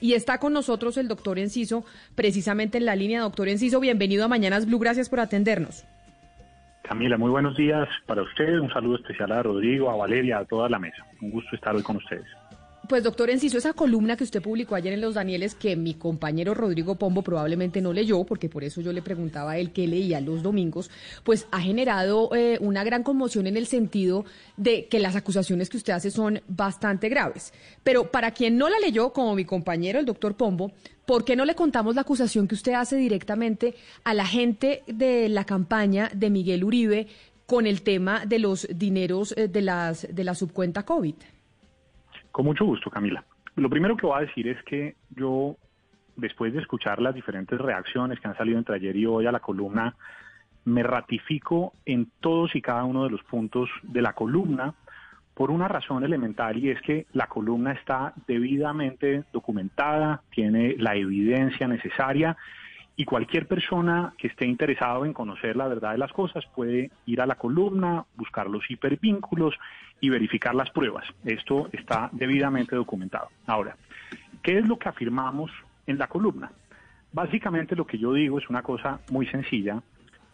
Y está con nosotros el doctor Enciso, precisamente en la línea. Doctor Enciso, bienvenido a Mañanas Blue, gracias por atendernos. Camila, muy buenos días para usted. Un saludo especial a Rodrigo, a Valeria, a toda la mesa. Un gusto estar hoy con ustedes. Pues doctor Enciso, esa columna que usted publicó ayer en Los Danieles, que mi compañero Rodrigo Pombo probablemente no leyó, porque por eso yo le preguntaba a él qué leía los domingos, pues ha generado eh, una gran conmoción en el sentido de que las acusaciones que usted hace son bastante graves. Pero para quien no la leyó, como mi compañero el doctor Pombo, ¿por qué no le contamos la acusación que usted hace directamente a la gente de la campaña de Miguel Uribe con el tema de los dineros eh, de, las, de la subcuenta COVID? Con mucho gusto, Camila. Lo primero que voy a decir es que yo, después de escuchar las diferentes reacciones que han salido entre ayer y hoy a la columna, me ratifico en todos y cada uno de los puntos de la columna por una razón elemental y es que la columna está debidamente documentada, tiene la evidencia necesaria y cualquier persona que esté interesado en conocer la verdad de las cosas puede ir a la columna, buscar los hipervínculos y verificar las pruebas. Esto está debidamente documentado. Ahora, ¿qué es lo que afirmamos en la columna? Básicamente lo que yo digo es una cosa muy sencilla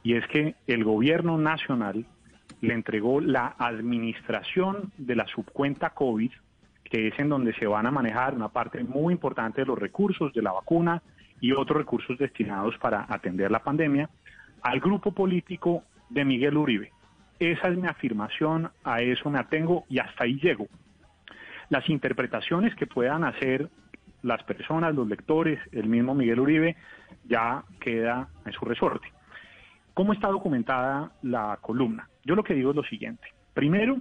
y es que el gobierno nacional le entregó la administración de la subcuenta COVID, que es en donde se van a manejar una parte muy importante de los recursos de la vacuna, y otros recursos destinados para atender la pandemia al grupo político de Miguel Uribe. Esa es mi afirmación, a eso me atengo y hasta ahí llego. Las interpretaciones que puedan hacer las personas, los lectores, el mismo Miguel Uribe, ya queda en su resorte. ¿Cómo está documentada la columna? Yo lo que digo es lo siguiente. Primero,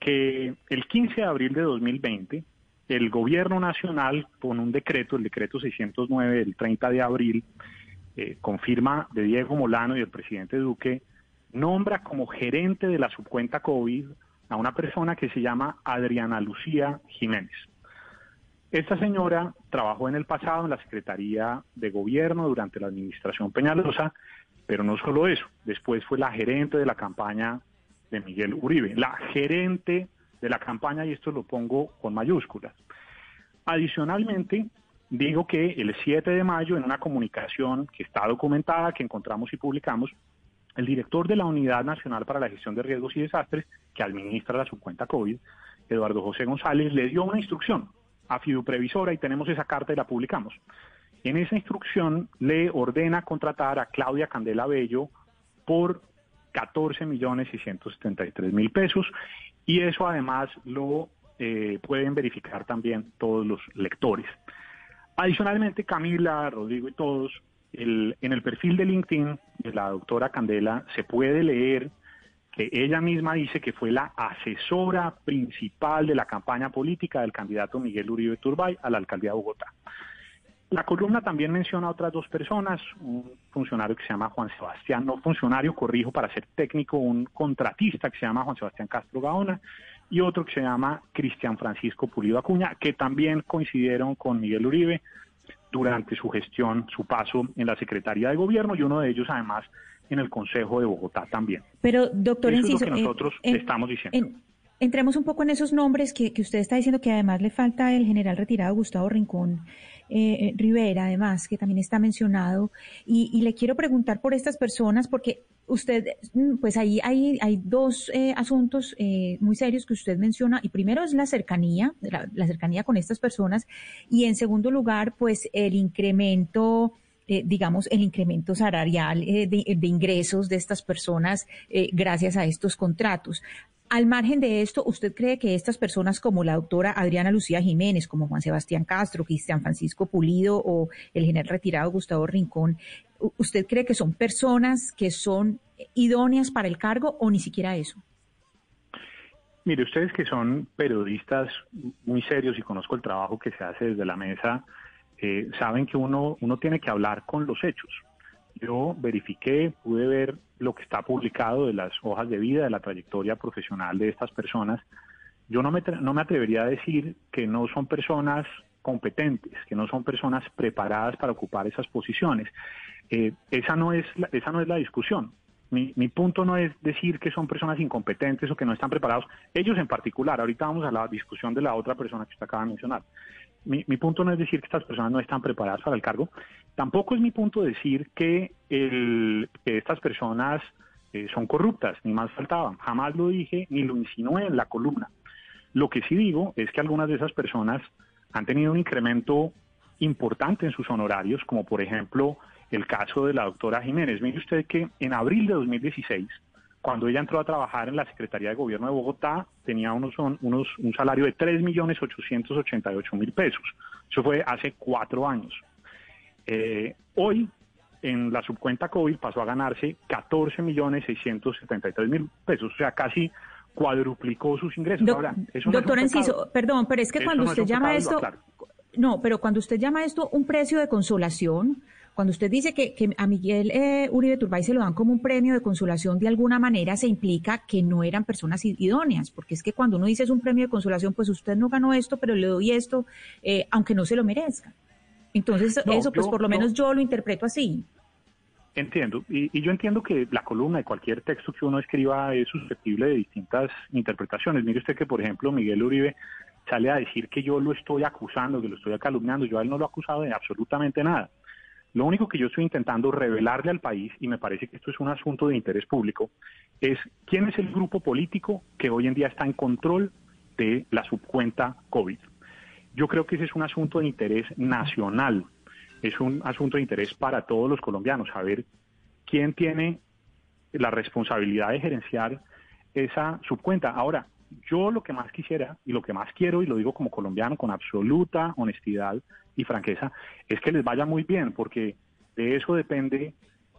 que el 15 de abril de 2020, el gobierno nacional, con un decreto, el decreto 609 del 30 de abril, eh, confirma de Diego Molano y el presidente Duque, nombra como gerente de la subcuenta COVID a una persona que se llama Adriana Lucía Jiménez. Esta señora trabajó en el pasado en la Secretaría de Gobierno durante la administración Peñalosa, pero no solo eso, después fue la gerente de la campaña de Miguel Uribe, la gerente de la campaña y esto lo pongo con mayúsculas. Adicionalmente, digo que el 7 de mayo, en una comunicación que está documentada, que encontramos y publicamos, el director de la Unidad Nacional para la Gestión de Riesgos y Desastres, que administra la subcuenta COVID, Eduardo José González, le dio una instrucción a Fiduprevisora y tenemos esa carta y la publicamos. En esa instrucción le ordena contratar a Claudia Candela Bello por 14 millones 673 mil pesos y eso además lo eh, pueden verificar también todos los lectores. Adicionalmente, Camila, Rodrigo y todos, en el perfil de LinkedIn de la doctora Candela se puede leer que ella misma dice que fue la asesora principal de la campaña política del candidato Miguel Uribe Turbay a la alcaldía de Bogotá. La columna también menciona a otras dos personas, un funcionario que se llama Juan Sebastián, no funcionario, corrijo para ser técnico, un contratista que se llama Juan Sebastián Castro Gaona y otro que se llama Cristian Francisco Pulido Acuña, que también coincidieron con Miguel Uribe durante su gestión, su paso en la Secretaría de Gobierno y uno de ellos además en el Consejo de Bogotá también. Pero, doctor Eso es lo que nosotros estamos diciendo. entremos un poco en esos nombres que, que usted está diciendo que además le falta el general retirado Gustavo Rincón eh, eh, Rivera, además, que también está mencionado. Y, le quiero preguntar por estas personas, porque usted, mm, pues ahí hay, hay dos eh, asuntos muy serios que usted menciona. Y primero es la cercanía, la, cercanía con estas personas. Y en segundo lugar, pues el incremento. digamos, el incremento salarial de, de, ingresos de estas personas gracias a estos contratos. Al margen de esto, ¿usted cree que estas personas como la doctora Adriana Lucía Jiménez, como Juan Sebastián Castro, Cristian Francisco Pulido o el general retirado Gustavo Rincón, ¿usted cree que son personas que son idóneas para el cargo o ni siquiera eso? Mire, ustedes que son periodistas muy serios y conozco el trabajo que se hace desde la mesa, eh, saben que uno, uno tiene que hablar con los hechos. Yo verifiqué, pude ver lo que está publicado de las hojas de vida, de la trayectoria profesional de estas personas. Yo no me, no me atrevería a decir que no son personas competentes, que no son personas preparadas para ocupar esas posiciones. Eh, esa, no es la, esa no es la discusión. Mi, mi, punto no es decir que son personas incompetentes o que no están preparados, ellos en particular, ahorita vamos a la discusión de la otra persona que usted acaba de mencionar. Mi, punto no es decir que estas personas no están preparadas para el cargo, tampoco es mi punto decir que, el, estas personas eh, son corruptas, ni más faltaba. Jamás lo dije ni lo insinué en la columna. Lo que sí digo es que algunas de esas personas han tenido un incremento importante en sus honorarios, como por ejemplo el caso de la doctora Jiménez. Mire usted que en abril de 2016, cuando ella entró a trabajar en la Secretaría de Gobierno de Bogotá, tenía unos, unos, un salario de 3.888.000 pesos. Eso fue hace cuatro años. Eh, hoy, en la subcuenta COVID, pasó a ganarse 14.673.000 pesos, o sea, casi cuadruplicó sus ingresos. doctor Enciso, perdón, pero es que cuando usted llama esto... No, pero cuando usted llama esto un precio de consolación, cuando usted dice que, a Miguel eh, Uribe Turbay se lo dan como un premio de consolación, de alguna manera se implica que no eran personas idóneas, porque es que cuando uno dice es un premio de consolación, pues usted no ganó esto, pero le doy esto, eh, aunque no se lo merezca. Entonces, eso, pues por lo menos yo lo interpreto así. Entiendo, y, y, yo entiendo que la columna de cualquier texto que uno escriba es susceptible de distintas interpretaciones. Mire usted que, por ejemplo, Miguel Uribe sale a decir que yo lo estoy acusando, que lo estoy calumniando, yo a él no lo he acusado de absolutamente nada. Lo único que yo estoy intentando revelarle al país, y me parece que esto es un asunto de interés público, es quién es el grupo político que hoy en día está en control de la subcuenta COVID. Yo creo que ese es un asunto de interés nacional, es un asunto de interés para todos los colombianos, saber quién tiene la responsabilidad de gerenciar esa subcuenta. Ahora, yo lo que más quisiera y lo que más quiero, y lo digo como colombiano con absoluta honestidad y franqueza, es que les vaya muy bien, porque de eso depende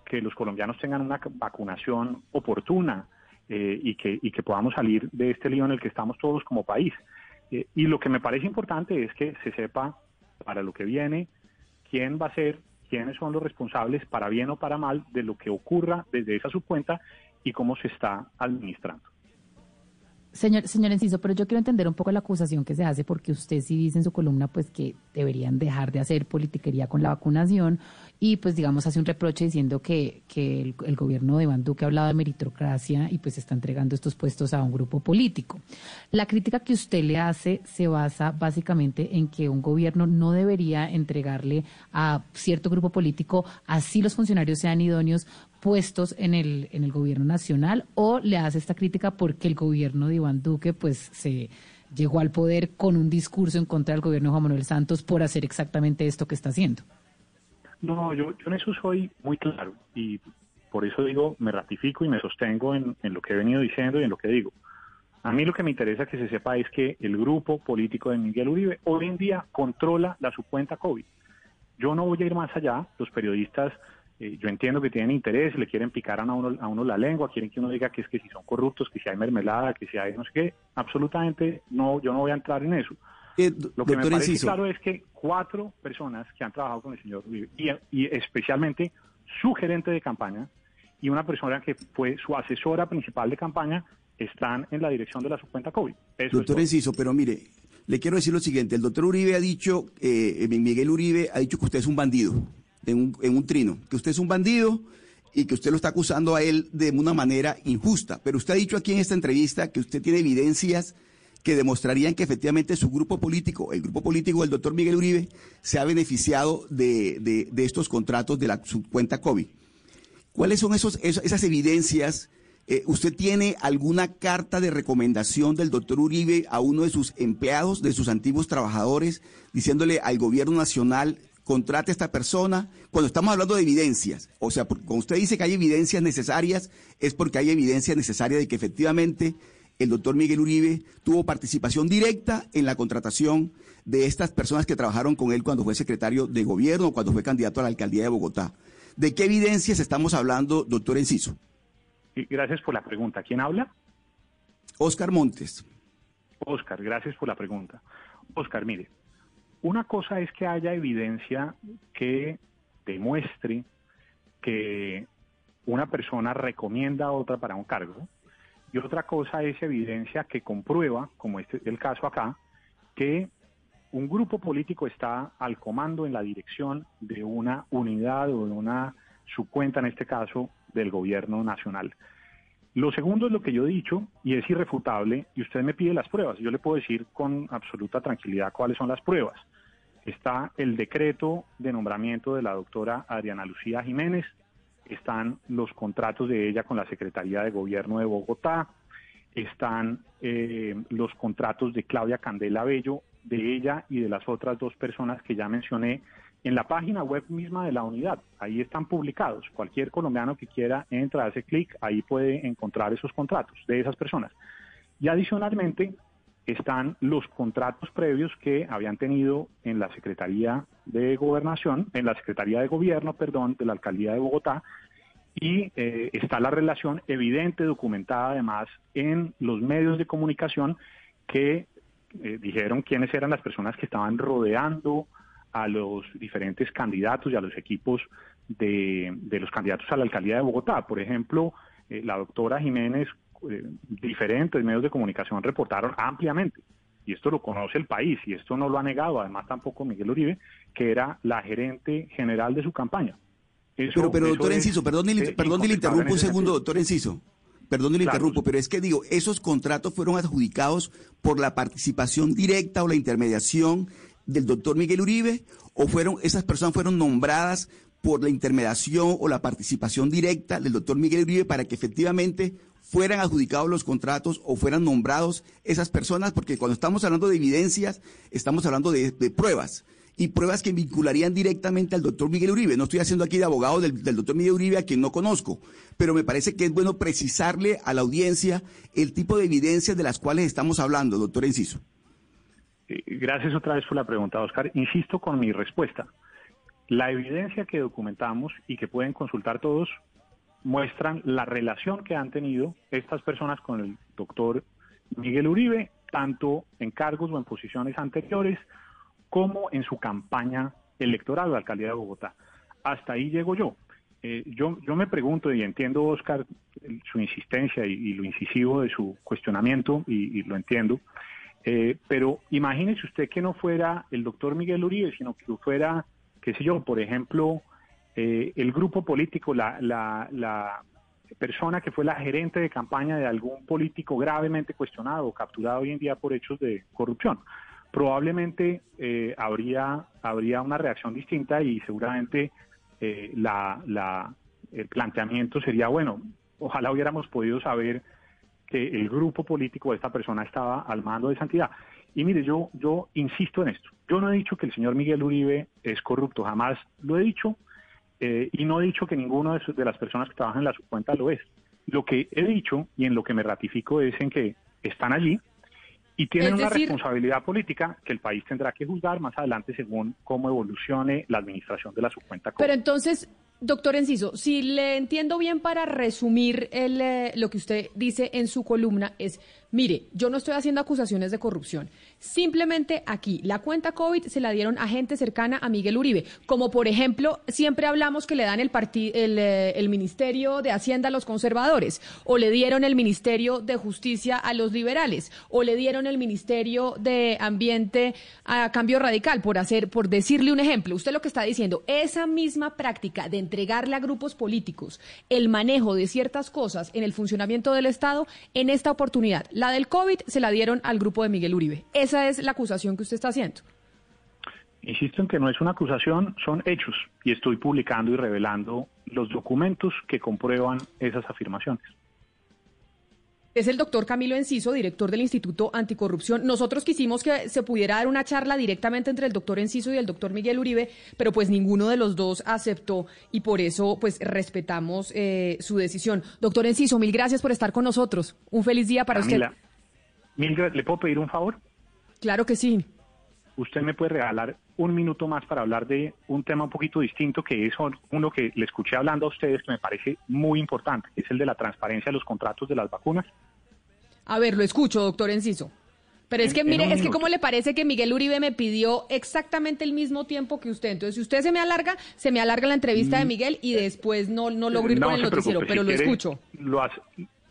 que los colombianos tengan una vacunación oportuna eh, y, que, y que podamos salir de este lío en el que estamos todos como país. Eh, y lo que me parece importante es que se sepa para lo que viene quién va a ser, quiénes son los responsables, para bien o para mal, de lo que ocurra desde esa subcuenta y cómo se está administrando. Señor, señor Enciso, pero yo quiero entender un poco la acusación que se hace, porque usted sí dice en su columna pues que deberían dejar de hacer politiquería con la vacunación y pues digamos hace un reproche diciendo que, que el, gobierno de Iván Duque ha hablado de meritocracia y pues está entregando estos puestos a un grupo político. La crítica que usted le hace se basa básicamente en que un gobierno no debería entregarle a cierto grupo político, así los funcionarios sean idóneos, puestos en el, en el gobierno nacional o le hace esta crítica porque el gobierno de Iván Duque pues se llegó al poder con un discurso en contra del gobierno de Juan Manuel Santos por hacer exactamente esto que está haciendo. No, yo, yo en eso soy muy claro y por eso digo, me ratifico y me sostengo en, en lo que he venido diciendo y en lo que digo. A mí lo que me interesa que se sepa es que el grupo político de Miguel Uribe hoy en día controla la subcuenta COVID. Yo no voy a ir más allá, los periodistas eh, yo entiendo que tienen interés, le quieren picar a uno, a uno la lengua, quieren que uno diga que es que si son corruptos, que si hay mermelada, que si hay no sé qué. Absolutamente no, yo no voy a entrar en eso. Eh, Lo que me parece claro es que cuatro personas que han trabajado con el señor Uribe, y, especialmente su gerente de campaña y una persona que fue su asesora principal de campaña, están en la dirección de la subcuenta COVID. doctor Enciso, pero mire, le quiero decir lo siguiente. El doctor Uribe ha dicho, eh, Miguel Uribe ha dicho que usted es un bandido en un, trino, que usted es un bandido y que usted lo está acusando a él de una manera injusta. Pero usted ha dicho aquí en esta entrevista que usted tiene evidencias que demostrarían que efectivamente su grupo político, el grupo político del doctor Miguel Uribe, se ha beneficiado de, estos contratos de la su cuenta COVID. ¿Cuáles son esos, esas evidencias? Eh, ¿Usted tiene alguna carta de recomendación del doctor Uribe a uno de sus empleados, de sus antiguos trabajadores, diciéndole al gobierno nacional contrate a esta persona, cuando estamos hablando de evidencias, o sea, cuando usted dice que hay evidencias necesarias, es porque hay evidencia necesaria de que efectivamente el doctor Miguel Uribe tuvo participación directa en la contratación de estas personas que trabajaron con él cuando fue secretario de gobierno, cuando fue candidato a la alcaldía de Bogotá. ¿De qué evidencias estamos hablando, doctor Enciso? Gracias por la pregunta. ¿Quién habla? Oscar Montes. Oscar, gracias por la pregunta. Oscar, mire, una cosa es que haya evidencia que demuestre que una persona recomienda a otra para un cargo y otra cosa es evidencia que comprueba, como este es el caso acá, que un grupo político está al comando en la dirección de una unidad o de una subcuenta, en este caso, del gobierno nacional. Lo segundo es lo que yo he dicho y es irrefutable y usted me pide las pruebas. Yo le puedo decir con absoluta tranquilidad cuáles son las pruebas. está el decreto de nombramiento de la doctora Adriana Lucía Jiménez, están los contratos de ella con la Secretaría de Gobierno de Bogotá, están eh, los contratos de Claudia Candela Bello, de ella y de las otras dos personas que ya mencioné en la página web misma de la unidad. Ahí están publicados. Cualquier colombiano que quiera entra, hace clic, ahí puede encontrar esos contratos de esas personas. Y adicionalmente están los contratos previos que habían tenido en la Secretaría de Gobernación, en la Secretaría de Gobierno, perdón, de la Alcaldía de Bogotá, y eh, está la relación evidente, documentada además en los medios de comunicación que eh, dijeron quiénes eran las personas que estaban rodeando a los diferentes candidatos y a los equipos de, los candidatos a la alcaldía de Bogotá. Por ejemplo, eh, la doctora Jiménez, diferentes medios de comunicación reportaron ampliamente, y esto lo conoce el país, y esto no lo ha negado, además tampoco Miguel Uribe, que era la gerente general de su campaña pero, pero doctor Enciso, perdón, perdón le interrumpo un segundo, doctor Enciso. Perdón, le interrumpo, pero es que digo, esos contratos fueron adjudicados por la participación directa o la intermediación del doctor Miguel Uribe, o fueron, esas personas fueron nombradas por la intermediación o la participación directa del doctor Miguel Uribe para que efectivamente fueran adjudicados los contratos o fueran nombrados esas personas, porque cuando estamos hablando de evidencias, estamos hablando de pruebas y pruebas que vincularían directamente al doctor Miguel Uribe. No estoy haciendo aquí de abogado del, doctor Miguel Uribe, a quien no conozco, pero me parece que es bueno precisarle a la audiencia el tipo de evidencias de las cuales estamos hablando, doctor Enciso. Gracias otra vez por la pregunta, Oscar. Insisto con mi respuesta. La evidencia que documentamos y que pueden consultar todos muestran la relación que han tenido estas personas con el doctor Miguel Uribe, tanto en cargos o en posiciones anteriores, como en su campaña electoral la alcaldía de Bogotá. Hasta ahí llego yo. Eh, yo, yo me pregunto y entiendo, Oscar, su insistencia y, lo incisivo de su cuestionamiento, y, lo entiendo, eh, pero imagínese usted que no fuera el doctor Miguel Uribe, sino que fuera, qué sé yo, por ejemplo, eh, el grupo político, la, la, la persona que fue la gerente de campaña de algún político gravemente cuestionado o capturado hoy en día por hechos de corrupción. Probablemente eh, habría, habría una reacción distinta y seguramente eh, la, el planteamiento sería, bueno, ojalá hubiéramos podido saber que el grupo político de esta persona estaba al mando de santidad. Y mire, yo, yo insisto en esto. Yo no he dicho que el señor Miguel Uribe es corrupto, jamás lo he dicho, eh, y no he dicho que ninguno de, de las personas que trabajan en la subcuenta lo es. Lo que he dicho y en lo que me ratifico es en que están allí, y tienen una responsabilidad política que el país tendrá que juzgar más adelante según cómo evolucione la administración de la subcuenta. Pero entonces, Doctor Enciso, si le entiendo bien para resumir el, eh, lo que usted dice en su columna es, mire, yo no estoy haciendo acusaciones de corrupción. Simplemente aquí, la cuenta COVID se la dieron a gente cercana a Miguel Uribe, como por ejemplo, siempre hablamos que le dan el, el, eh, el Ministerio de Hacienda a los conservadores, o le dieron el Ministerio de Justicia a los liberales, o le dieron el Ministerio de Ambiente a Cambio Radical, por hacer, por decirle un ejemplo. Usted lo que está diciendo, esa misma práctica de entregarle a grupos políticos el manejo de ciertas cosas en el funcionamiento del Estado, en esta oportunidad, la del COVID se la dieron al grupo de Miguel Uribe. Esa es la acusación que usted está haciendo. Insisto en que no es una acusación, son hechos y estoy publicando y revelando los documentos que comprueban esas afirmaciones es el doctor Camilo Enciso, director del Instituto Anticorrupción. Nosotros quisimos que se pudiera dar una charla directamente entre el doctor Enciso y el doctor Miguel Uribe, pero pues ninguno de los dos aceptó y por eso pues respetamos eh, su decisión. Doctor Enciso, mil gracias por estar con nosotros. Un feliz día para usted. Mil, ¿Le puedo pedir un favor? Claro que sí. Usted me puede regalar un minuto más para hablar de un tema un poquito distinto, que es uno que le escuché hablando a ustedes, que me parece muy importante, es el de la transparencia de los contratos de las vacunas. A ver, lo escucho, doctor Enciso. Pero es que, mire, es que cómo le parece que Miguel Uribe me pidió exactamente el mismo tiempo que usted. Entonces, si usted se me alarga, se me alarga la entrevista de mm. Miguel y después no, no logro ir con el noticiero, pero lo escucho. Lo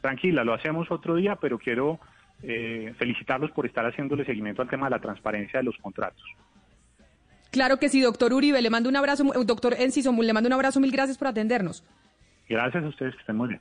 tranquila, lo hacemos otro día, pero quiero eh, felicitarlos por estar haciéndole seguimiento al tema de la transparencia de los contratos. Claro que sí, doctor Uribe, le mando un abrazo, doctor Enciso, le mando un abrazo, mil gracias por atendernos. Gracias a ustedes, que estén muy bien.